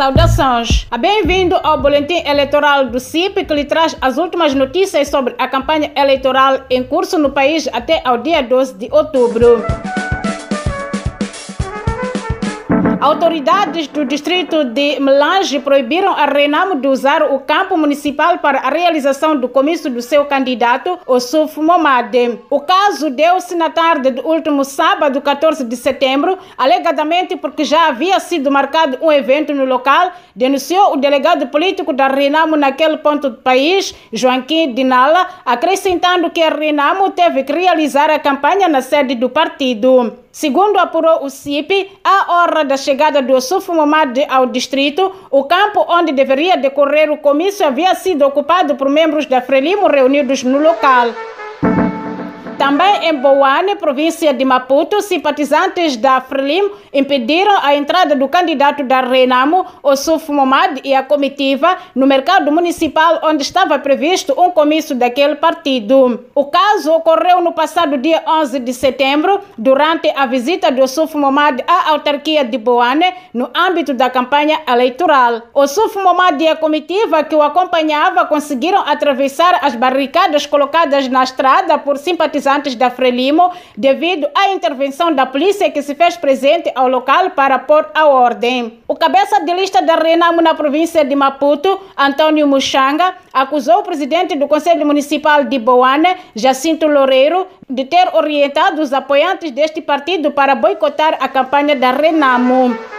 Saudações! Bem-vindo ao Boletim Eleitoral do CIP, que lhe traz as últimas notícias sobre a campanha eleitoral em curso no país até ao dia 12 de outubro. Autoridades do distrito de Melange proibiram a Renamo de usar o campo municipal para a realização do comício do seu candidato, Osuf Momade. O caso deu-se na tarde do último sábado, 14 de setembro, alegadamente porque já havia sido marcado um evento no local, denunciou o delegado político da Renamo naquele ponto do país, Joaquim Dinala, acrescentando que a Renamo teve que realizar a campanha na sede do partido. Segundo apurou o CIP, à hora da chegada do Sufo Momad ao distrito, o campo onde deveria decorrer o comício havia sido ocupado por membros da Frelimo reunidos no local. Também em Boane, província de Maputo, simpatizantes da Frelimo impediram a entrada do candidato da Renamo, Osuf Momad, e a comitiva no mercado municipal onde estava previsto um comício daquele partido. O caso ocorreu no passado dia 11 de setembro, durante a visita de Osuf Momad à autarquia de Boane, no âmbito da campanha eleitoral. Osuf Momad e a comitiva que o acompanhava conseguiram atravessar as barricadas colocadas na estrada por simpatizantes da Frelimo devido à intervenção da polícia que se fez presente ao local para pôr a ordem. O cabeça de lista da Renamo na província de Maputo, Antônio Muxanga, acusou o presidente do Conselho Municipal de Boane, Jacinto Loureiro, de ter orientado os apoiantes deste partido para boicotar a campanha da Renamo.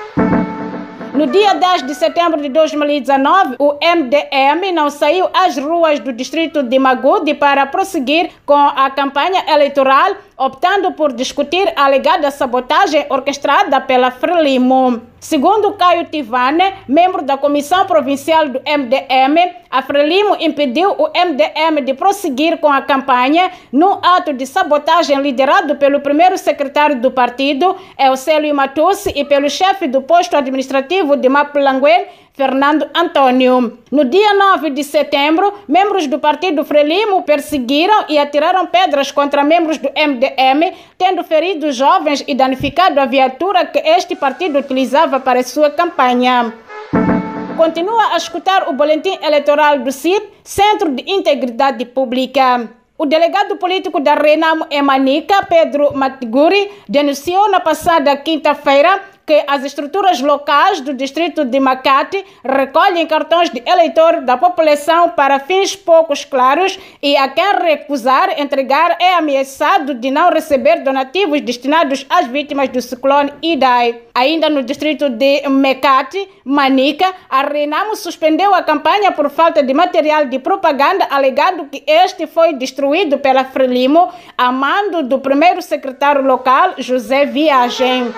No dia 10 de setembro de 2019, o MDM não saiu às ruas do distrito de Magude para prosseguir com a campanha eleitoral, optando por discutir a alegada sabotagem orquestrada pela Frelimo. Segundo Caio Tivane, membro da Comissão Provincial do MDM, a Frelimo impediu o MDM de prosseguir com a campanha num ato de sabotagem liderado pelo primeiro secretário do partido, Eusélio Matussi, e pelo chefe do posto administrativo de Mapulangue, Fernando Antônio. No dia 9 de setembro, membros do partido Frelimo perseguiram e atiraram pedras contra membros do MDM, tendo ferido jovens e danificado a viatura que este partido utilizava para sua campanha. Continua a escutar o boletim eleitoral do CIP, Centro de Integridade Pública. O delegado político da Renamo Emanica, Pedro Matiguri, denunciou na passada quinta-feira que as estruturas locais do distrito de Macate recolhem cartões de eleitor da população para fins poucos claros e a quem recusar entregar é ameaçado de não receber donativos destinados às vítimas do ciclone Idai. Ainda no distrito de Mecate, Manica, a Renamo suspendeu a campanha por falta de material de propaganda, alegando que este foi destruído pela Frelimo, a mando do primeiro secretário local, José Viagem.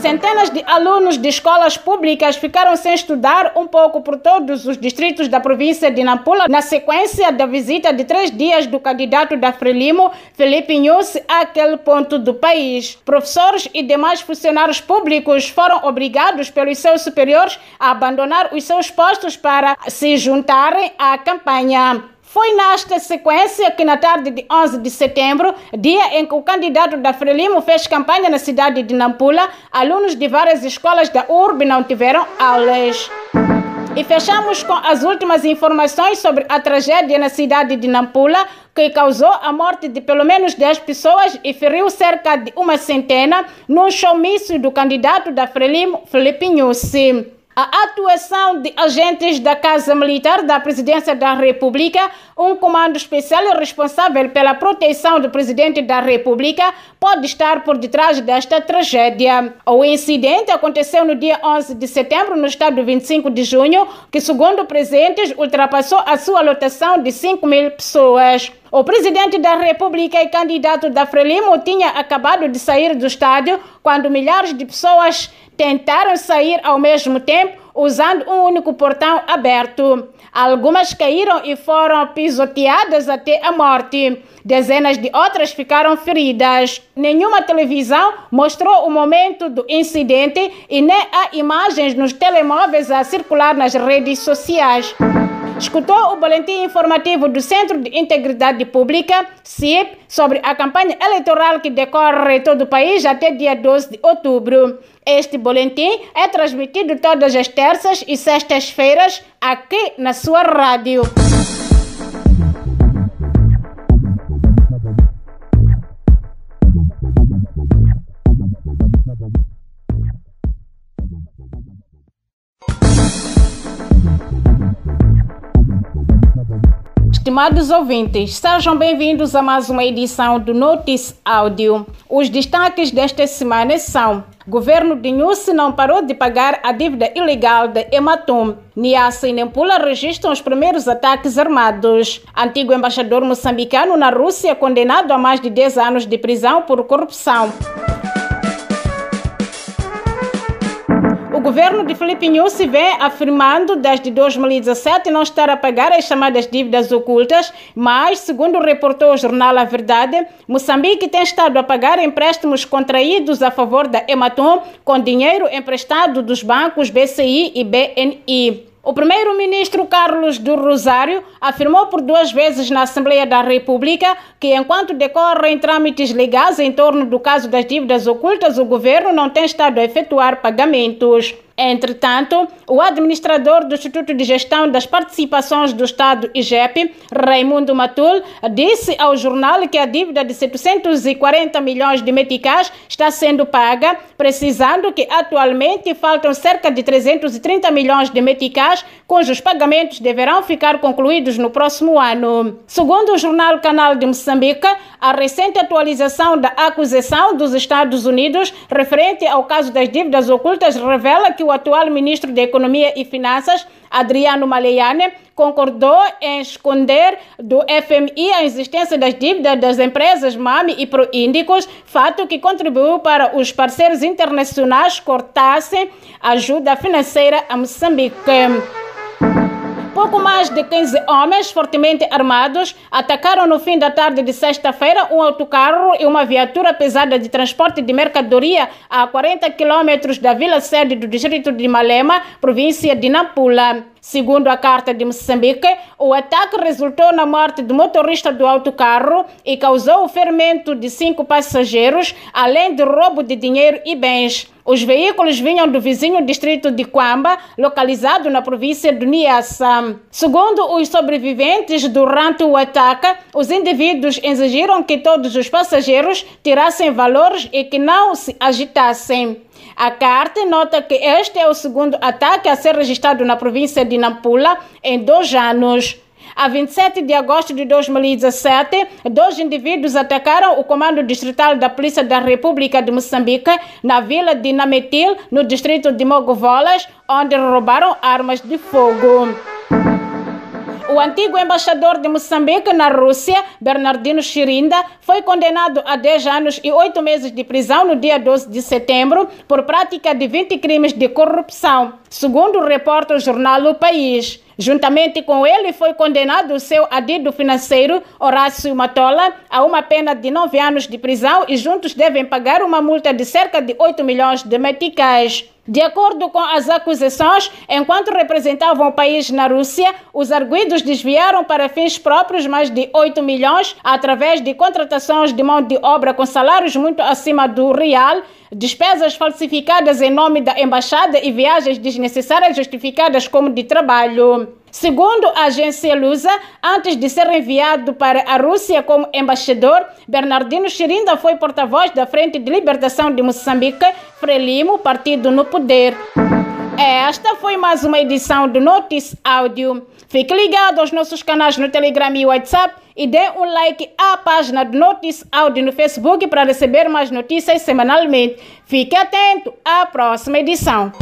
Centenas de alunos de escolas públicas ficaram sem estudar um pouco por todos os distritos da província de Nampula na sequência da visita de três dias do candidato da Frelimo, Felipe Nhusse, àquele ponto do país. Professores e demais funcionários públicos foram obrigados pelos seus superiores a abandonar os seus postos para se juntarem à campanha. Foi nesta sequência que, na tarde de 11 de setembro, dia em que o candidato da Frelimo fez campanha na cidade de Nampula, alunos de várias escolas da URB não tiveram aulas. E fechamos com as últimas informações sobre a tragédia na cidade de Nampula, que causou a morte de pelo menos 10 pessoas e feriu cerca de uma centena num showmício do candidato da Frelimo, Felipe Nussi. A atuação de agentes da Casa Militar da Presidência da República, um comando especial responsável pela proteção do Presidente da República, pode estar por detrás desta tragédia. O incidente aconteceu no dia 11 de setembro no estado 25 de junho, que, segundo presentes, ultrapassou a sua lotação de 5 mil pessoas. O presidente da República e candidato da Frelimo tinha acabado de sair do estádio quando milhares de pessoas tentaram sair ao mesmo tempo usando um único portão aberto. Algumas caíram e foram pisoteadas até a morte. Dezenas de outras ficaram feridas. Nenhuma televisão mostrou o momento do incidente e nem há imagens nos telemóveis a circular nas redes sociais. Escutou o boletim informativo do Centro de Integridade Pública, CIP, sobre a campanha eleitoral que decorre todo o país até dia 12 de outubro. Este boletim é transmitido todas as terças e sextas-feiras aqui na sua rádio. Estimados ouvintes, sejam bem-vindos a mais uma edição do Notice Áudio. Os destaques desta semana são: Governo de Nussi não parou de pagar a dívida ilegal da Ematum. Niassa e Nempula registram os primeiros ataques armados. Antigo embaixador moçambicano na Rússia condenado a mais de 10 anos de prisão por corrupção. O governo de Felipe Nussi vem afirmando desde 2017 não estar a pagar as chamadas dívidas ocultas, mas, segundo reportou o jornal A Verdade, Moçambique tem estado a pagar empréstimos contraídos a favor da Ematom com dinheiro emprestado dos bancos BCI e BNI. O primeiro-ministro Carlos do Rosário afirmou por duas vezes na Assembleia da República que, enquanto decorrem trâmites legais em torno do caso das dívidas ocultas, o governo não tem estado a efetuar pagamentos. Entretanto, o administrador do Instituto de Gestão das Participações do Estado, IGEP, Raimundo Matul, disse ao jornal que a dívida de 740 milhões de meticais está sendo paga, precisando que atualmente faltam cerca de 330 milhões de meticais, cujos pagamentos deverão ficar concluídos no próximo ano. Segundo o jornal Canal de Moçambique, a recente atualização da acusação dos Estados Unidos referente ao caso das dívidas ocultas revela que o o atual ministro da Economia e Finanças, Adriano Maleiane, concordou em esconder do FMI a existência das dívidas das empresas MAMI e Proíndicos, fato que contribuiu para os parceiros internacionais cortassem ajuda financeira a Moçambique. Pouco mais de 15 homens fortemente armados atacaram no fim da tarde de sexta-feira um autocarro e uma viatura pesada de transporte de mercadoria a 40 quilômetros da vila sede do distrito de Malema, província de Nampula. Segundo a Carta de Moçambique, o ataque resultou na morte do motorista do autocarro e causou o ferimento de cinco passageiros, além do roubo de dinheiro e bens. Os veículos vinham do vizinho distrito de Quamba, localizado na província do Niassa. Segundo os sobreviventes, durante o ataque, os indivíduos exigiram que todos os passageiros tirassem valores e que não se agitassem. A carta nota que este é o segundo ataque a ser registrado na província de Nampula em dois anos. A 27 de agosto de 2017, dois indivíduos atacaram o comando distrital da Polícia da República de Moçambique na vila de Nametil, no distrito de Mogovolas, onde roubaram armas de fogo. O antigo embaixador de Moçambique na Rússia, Bernardino Chirinda, foi condenado a 10 anos e 8 meses de prisão no dia 12 de setembro por prática de 20 crimes de corrupção, segundo o jornal O País. Juntamente com ele, foi condenado o seu adido financeiro, Horácio Matola, a uma pena de nove anos de prisão e juntos devem pagar uma multa de cerca de 8 milhões de meticais. De acordo com as acusações, enquanto representavam o país na Rússia, os arguidos desviaram para fins próprios mais de 8 milhões através de contratações de mão de obra com salários muito acima do real, despesas falsificadas em nome da embaixada e viagens desnecessárias justificadas como de trabalho. Segundo a agência Lusa, antes de ser enviado para a Rússia como embaixador, Bernardino Chirinda foi porta-voz da Frente de Libertação de Moçambique, Frelimo, partido no poder. Esta foi mais uma edição do Notice Áudio. Fique ligado aos nossos canais no Telegram e WhatsApp e dê um like à página do Notice Áudio no Facebook para receber mais notícias semanalmente. Fique atento à próxima edição.